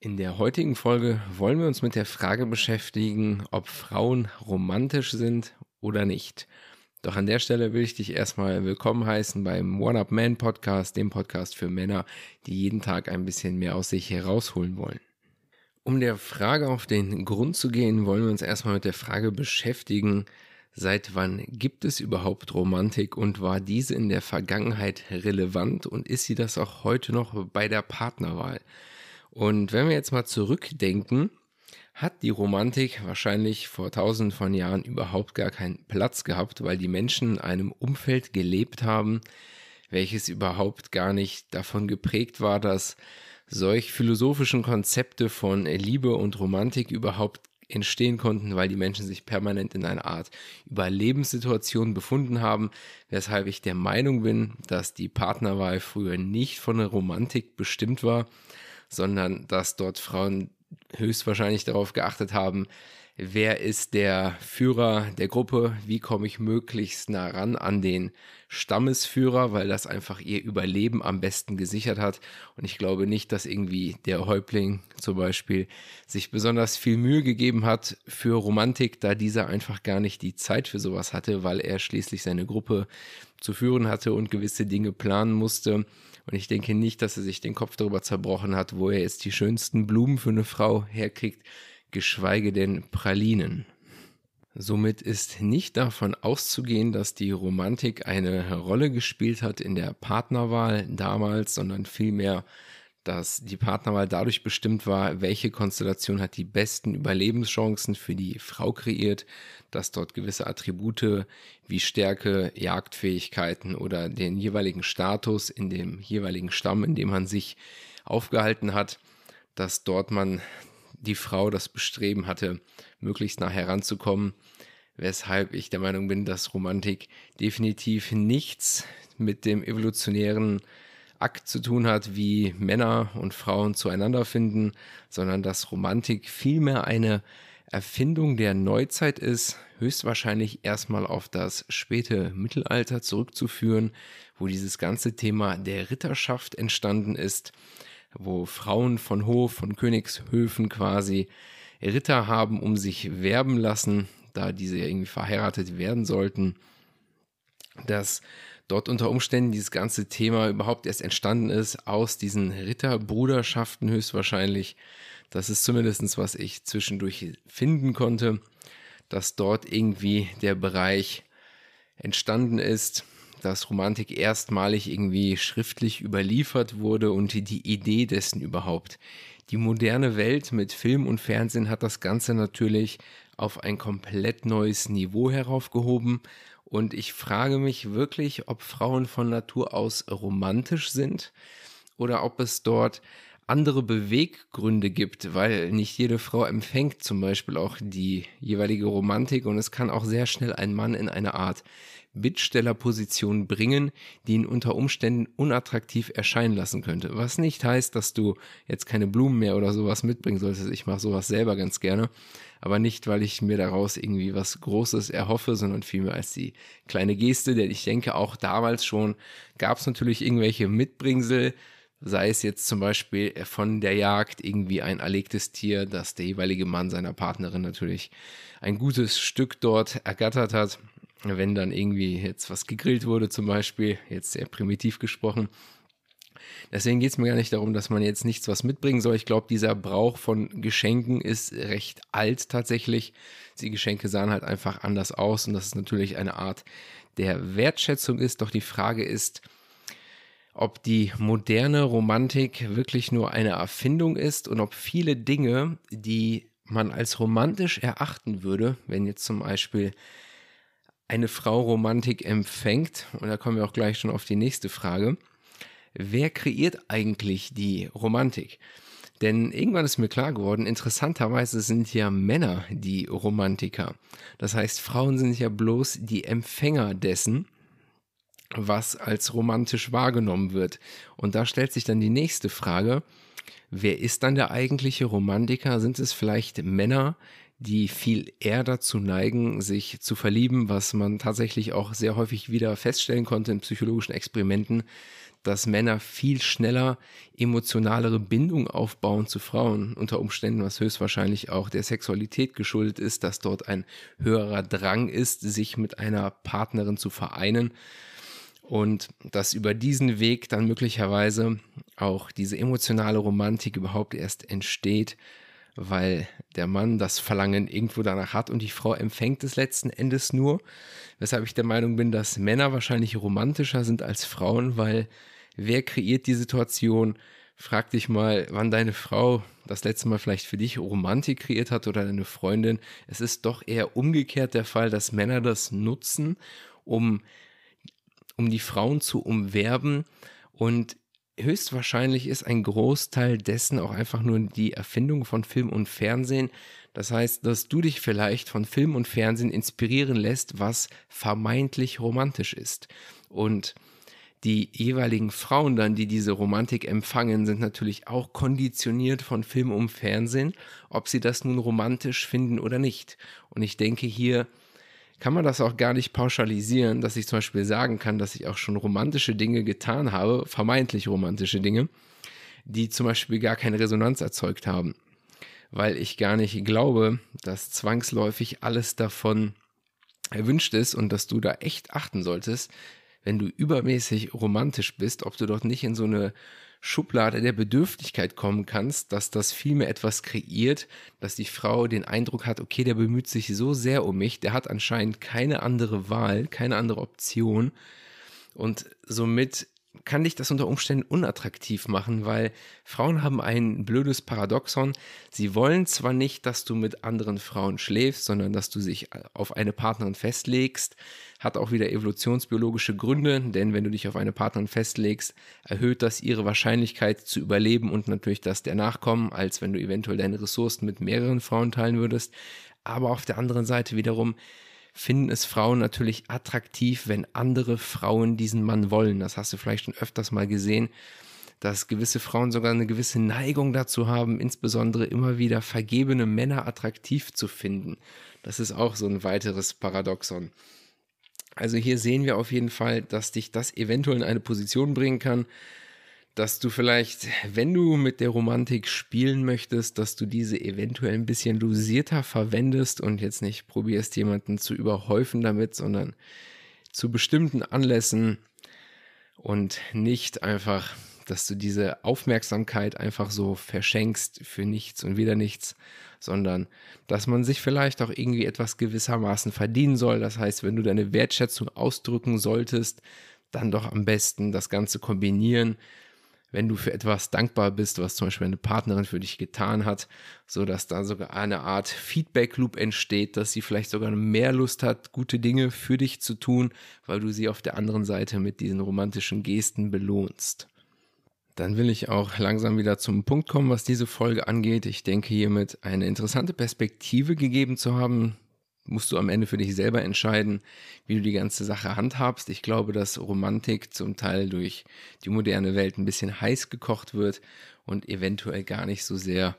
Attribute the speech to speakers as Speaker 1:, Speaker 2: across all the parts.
Speaker 1: In der heutigen Folge wollen wir uns mit der Frage beschäftigen, ob Frauen romantisch sind oder nicht. Doch an der Stelle will ich dich erstmal willkommen heißen beim One Up Man Podcast, dem Podcast für Männer, die jeden Tag ein bisschen mehr aus sich herausholen wollen. Um der Frage auf den Grund zu gehen, wollen wir uns erstmal mit der Frage beschäftigen, seit wann gibt es überhaupt Romantik und war diese in der Vergangenheit relevant und ist sie das auch heute noch bei der Partnerwahl? Und wenn wir jetzt mal zurückdenken, hat die Romantik wahrscheinlich vor tausenden von Jahren überhaupt gar keinen Platz gehabt, weil die Menschen in einem Umfeld gelebt haben, welches überhaupt gar nicht davon geprägt war, dass solch philosophischen Konzepte von Liebe und Romantik überhaupt entstehen konnten, weil die Menschen sich permanent in einer Art Überlebenssituation befunden haben, weshalb ich der Meinung bin, dass die Partnerwahl früher nicht von der Romantik bestimmt war, sondern dass dort Frauen höchstwahrscheinlich darauf geachtet haben, wer ist der Führer der Gruppe, wie komme ich möglichst nah ran an den Stammesführer, weil das einfach ihr Überleben am besten gesichert hat. Und ich glaube nicht, dass irgendwie der Häuptling zum Beispiel sich besonders viel Mühe gegeben hat für Romantik, da dieser einfach gar nicht die Zeit für sowas hatte, weil er schließlich seine Gruppe zu führen hatte und gewisse Dinge planen musste. Und ich denke nicht, dass er sich den Kopf darüber zerbrochen hat, wo er jetzt die schönsten Blumen für eine Frau herkriegt, geschweige denn Pralinen. Somit ist nicht davon auszugehen, dass die Romantik eine Rolle gespielt hat in der Partnerwahl damals, sondern vielmehr, dass die Partnerwahl dadurch bestimmt war, welche Konstellation hat die besten Überlebenschancen für die Frau kreiert, dass dort gewisse Attribute wie Stärke, Jagdfähigkeiten oder den jeweiligen Status in dem jeweiligen Stamm, in dem man sich aufgehalten hat, dass dort man die Frau das Bestreben hatte, möglichst nah heranzukommen, weshalb ich der Meinung bin, dass Romantik definitiv nichts mit dem evolutionären Akt zu tun hat, wie Männer und Frauen zueinander finden, sondern dass Romantik vielmehr eine Erfindung der Neuzeit ist, höchstwahrscheinlich erstmal auf das späte Mittelalter zurückzuführen, wo dieses ganze Thema der Ritterschaft entstanden ist, wo Frauen von Hof, von Königshöfen quasi Ritter haben, um sich werben lassen, da diese irgendwie verheiratet werden sollten, dass dort unter Umständen dieses ganze Thema überhaupt erst entstanden ist aus diesen Ritterbruderschaften höchstwahrscheinlich. Das ist zumindest, was ich zwischendurch finden konnte, dass dort irgendwie der Bereich entstanden ist, dass Romantik erstmalig irgendwie schriftlich überliefert wurde und die Idee dessen überhaupt. Die moderne Welt mit Film und Fernsehen hat das Ganze natürlich auf ein komplett neues Niveau heraufgehoben und ich frage mich wirklich, ob Frauen von Natur aus romantisch sind oder ob es dort andere Beweggründe gibt, weil nicht jede Frau empfängt zum Beispiel auch die jeweilige Romantik und es kann auch sehr schnell ein Mann in eine Art Bittstellerposition bringen, die ihn unter Umständen unattraktiv erscheinen lassen könnte. Was nicht heißt, dass du jetzt keine Blumen mehr oder sowas mitbringen solltest. Ich mache sowas selber ganz gerne. Aber nicht, weil ich mir daraus irgendwie was Großes erhoffe, sondern vielmehr als die kleine Geste, denn ich denke auch damals schon gab es natürlich irgendwelche Mitbringsel, sei es jetzt zum Beispiel von der Jagd irgendwie ein erlegtes Tier, das der jeweilige Mann seiner Partnerin natürlich ein gutes Stück dort ergattert hat wenn dann irgendwie jetzt was gegrillt wurde zum Beispiel, jetzt sehr primitiv gesprochen. Deswegen geht es mir gar nicht darum, dass man jetzt nichts was mitbringen soll. Ich glaube, dieser Brauch von Geschenken ist recht alt tatsächlich. Die Geschenke sahen halt einfach anders aus und das ist natürlich eine Art der Wertschätzung ist. Doch die Frage ist, ob die moderne Romantik wirklich nur eine Erfindung ist und ob viele Dinge, die man als romantisch erachten würde, wenn jetzt zum Beispiel eine Frau Romantik empfängt, und da kommen wir auch gleich schon auf die nächste Frage, wer kreiert eigentlich die Romantik? Denn irgendwann ist mir klar geworden, interessanterweise sind ja Männer die Romantiker. Das heißt, Frauen sind ja bloß die Empfänger dessen, was als romantisch wahrgenommen wird. Und da stellt sich dann die nächste Frage, wer ist dann der eigentliche Romantiker? Sind es vielleicht Männer, die viel eher dazu neigen, sich zu verlieben, was man tatsächlich auch sehr häufig wieder feststellen konnte in psychologischen Experimenten, dass Männer viel schneller emotionalere Bindung aufbauen zu Frauen, unter Umständen, was höchstwahrscheinlich auch der Sexualität geschuldet ist, dass dort ein höherer Drang ist, sich mit einer Partnerin zu vereinen. Und dass über diesen Weg dann möglicherweise auch diese emotionale Romantik überhaupt erst entsteht, weil der Mann das Verlangen irgendwo danach hat und die Frau empfängt es letzten Endes nur. Weshalb ich der Meinung bin, dass Männer wahrscheinlich romantischer sind als Frauen, weil wer kreiert die Situation? Frag dich mal, wann deine Frau das letzte Mal vielleicht für dich Romantik kreiert hat oder deine Freundin. Es ist doch eher umgekehrt der Fall, dass Männer das nutzen, um, um die Frauen zu umwerben und höchstwahrscheinlich ist ein Großteil dessen auch einfach nur die Erfindung von Film und Fernsehen. Das heißt, dass du dich vielleicht von Film und Fernsehen inspirieren lässt, was vermeintlich romantisch ist. Und die jeweiligen Frauen dann, die diese Romantik empfangen, sind natürlich auch konditioniert von Film und Fernsehen, ob sie das nun romantisch finden oder nicht. Und ich denke, hier kann man das auch gar nicht pauschalisieren, dass ich zum Beispiel sagen kann, dass ich auch schon romantische Dinge getan habe, vermeintlich romantische Dinge, die zum Beispiel gar keine Resonanz erzeugt haben. Weil ich gar nicht glaube, dass zwangsläufig alles davon erwünscht ist und dass du da echt achten solltest, wenn du übermäßig romantisch bist, ob du dort nicht in so eine Schublade der Bedürftigkeit kommen kannst, dass das vielmehr etwas kreiert, dass die Frau den Eindruck hat, okay, der bemüht sich so sehr um mich, der hat anscheinend keine andere Wahl, keine andere Option. Und somit kann dich das unter Umständen unattraktiv machen, weil Frauen haben ein blödes Paradoxon. Sie wollen zwar nicht, dass du mit anderen Frauen schläfst, sondern dass du dich auf eine Partnerin festlegst. Hat auch wieder evolutionsbiologische Gründe, denn wenn du dich auf eine Partnerin festlegst, erhöht das ihre Wahrscheinlichkeit zu überleben und natürlich das der Nachkommen, als wenn du eventuell deine Ressourcen mit mehreren Frauen teilen würdest. Aber auf der anderen Seite wiederum finden es Frauen natürlich attraktiv, wenn andere Frauen diesen Mann wollen. Das hast du vielleicht schon öfters mal gesehen, dass gewisse Frauen sogar eine gewisse Neigung dazu haben, insbesondere immer wieder vergebene Männer attraktiv zu finden. Das ist auch so ein weiteres Paradoxon. Also hier sehen wir auf jeden Fall, dass dich das eventuell in eine Position bringen kann, dass du vielleicht, wenn du mit der Romantik spielen möchtest, dass du diese eventuell ein bisschen dosierter verwendest und jetzt nicht probierst, jemanden zu überhäufen damit, sondern zu bestimmten Anlässen und nicht einfach, dass du diese Aufmerksamkeit einfach so verschenkst für nichts und wieder nichts, sondern dass man sich vielleicht auch irgendwie etwas gewissermaßen verdienen soll. Das heißt, wenn du deine Wertschätzung ausdrücken solltest, dann doch am besten das Ganze kombinieren wenn du für etwas dankbar bist, was zum Beispiel eine Partnerin für dich getan hat, so dass da sogar eine Art Feedback Loop entsteht, dass sie vielleicht sogar mehr Lust hat, gute Dinge für dich zu tun, weil du sie auf der anderen Seite mit diesen romantischen Gesten belohnst. Dann will ich auch langsam wieder zum Punkt kommen, was diese Folge angeht. Ich denke hiermit eine interessante Perspektive gegeben zu haben, musst du am Ende für dich selber entscheiden, wie du die ganze Sache handhabst. Ich glaube, dass Romantik zum Teil durch die moderne Welt ein bisschen heiß gekocht wird und eventuell gar nicht so sehr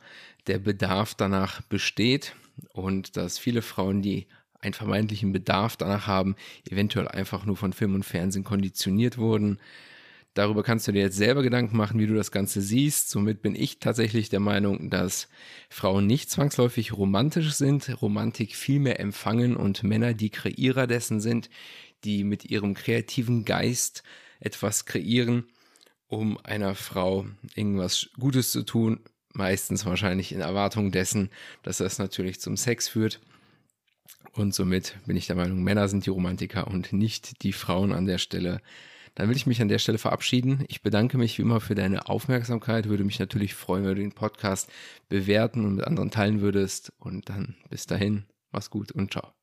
Speaker 1: der Bedarf danach besteht und dass viele Frauen, die einen vermeintlichen Bedarf danach haben, eventuell einfach nur von Film und Fernsehen konditioniert wurden, Darüber kannst du dir jetzt selber Gedanken machen, wie du das Ganze siehst. Somit bin ich tatsächlich der Meinung, dass Frauen nicht zwangsläufig romantisch sind, Romantik viel mehr empfangen und Männer die Kreierer dessen sind, die mit ihrem kreativen Geist etwas kreieren, um einer Frau irgendwas Gutes zu tun, meistens wahrscheinlich in Erwartung dessen, dass das natürlich zum Sex führt. Und somit bin ich der Meinung, Männer sind die Romantiker und nicht die Frauen an der Stelle. Dann will ich mich an der Stelle verabschieden. Ich bedanke mich wie immer für deine Aufmerksamkeit. Würde mich natürlich freuen, wenn du den Podcast bewerten und mit anderen teilen würdest. Und dann bis dahin, mach's gut und ciao.